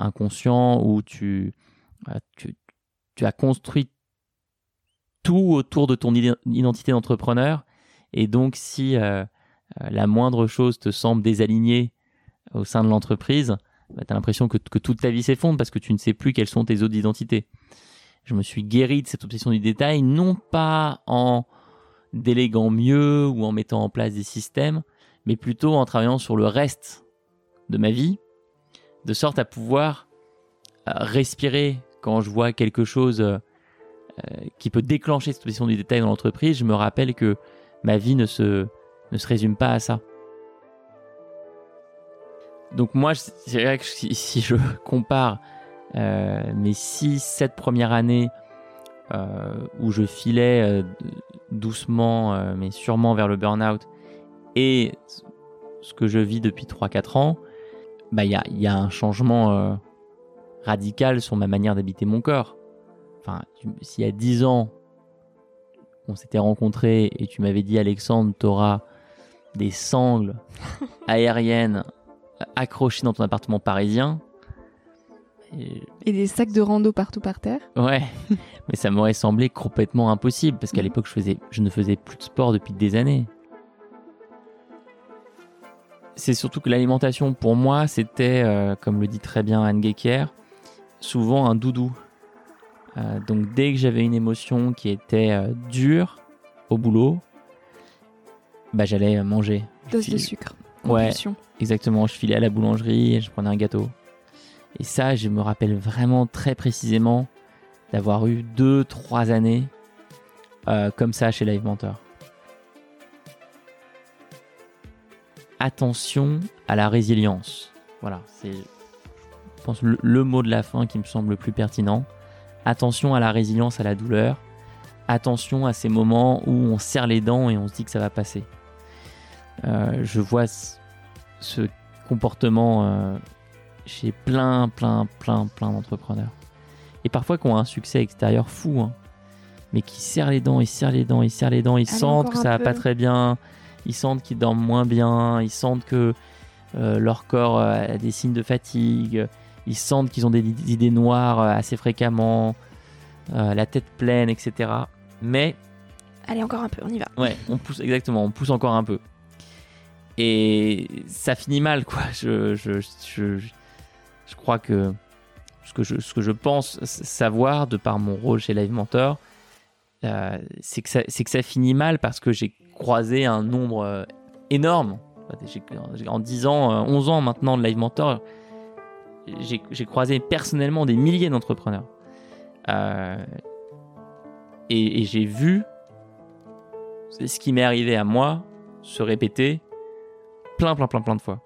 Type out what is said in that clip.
inconscient où tu, euh, tu, tu as construit tout autour de ton identité d'entrepreneur. Et donc, si euh, la moindre chose te semble désalignée au sein de l'entreprise, bah, tu as l'impression que, que, toute ta vie s'effondre parce que tu ne sais plus quelles sont tes autres identités. Je me suis guéri de cette obsession du détail, non pas en déléguant mieux ou en mettant en place des systèmes, mais plutôt en travaillant sur le reste de ma vie, de sorte à pouvoir euh, respirer quand je vois quelque chose euh, euh, qui peut déclencher cette obsession du détail dans l'entreprise. Je me rappelle que ma vie ne se, ne se résume pas à ça. Donc moi, c'est vrai que si, je compare mes 6-7 premières années où je filais doucement mais sûrement vers le burn-out et ce que je vis depuis 3-4 ans, bah il y a, y a, un changement euh, radical sur ma manière d'habiter mon corps. Enfin, s'il y a 10 ans, on s'était rencontrés et tu m'avais dit Alexandre, tu auras des sangles aériennes accrochées dans ton appartement parisien. Et... des sacs de rando partout par terre. Ouais, mais ça m'aurait semblé complètement impossible parce qu'à l'époque je, faisais, je ne faisais plus de sport depuis des années c'est surtout que l'alimentation, pour moi, c'était, euh, comme le dit très bien Anne Gecker, souvent un doudou. Euh, donc dès que j'avais une émotion qui était euh, dure au boulot, bah, j'allais manger. Dose de sucre. Ouais, exactement. Je filais à la boulangerie et je prenais un gâteau. Et ça, je me rappelle vraiment très précisément d'avoir eu deux, trois années comme ça chez Live Mentor. Attention à la résilience. Voilà, c'est, je pense, le, mot de la fin qui me semble le plus pertinent. Attention à la résilience, à la douleur. Attention à ces moments où on serre les dents et on se dit que ça va passer. Euh, je vois ce comportement euh, chez plein, plein, plein, plein d'entrepreneurs. Et parfois qui ont un succès extérieur fou, hein. mais qui serrent les dents, ils serrent les dents, ils serrent les dents, ils sentent que ça va pas très bien, ils sentent qu'ils dorment moins bien, ils sentent que euh, leur corps euh, a des signes de fatigue, ils sentent qu'ils ont des, idées noires euh, assez fréquemment, la tête pleine, etc. Mais allez encore un peu, on y va. Ouais, on pousse exactement, on pousse encore un peu. Et ça finit mal, quoi. Je, je, je, je crois que ce que je, ce que je pense savoir de par mon rôle chez Live Mentor, c'est que, que ça finit mal parce que j'ai croisé un nombre euh, énorme. En 10 ans, 11 euh, ans maintenant de Live Mentor, j'ai croisé personnellement des milliers d'entrepreneurs. Euh, et, j'ai vu ce qui m'est arrivé à moi se répéter plein, plein, plein, plein de fois.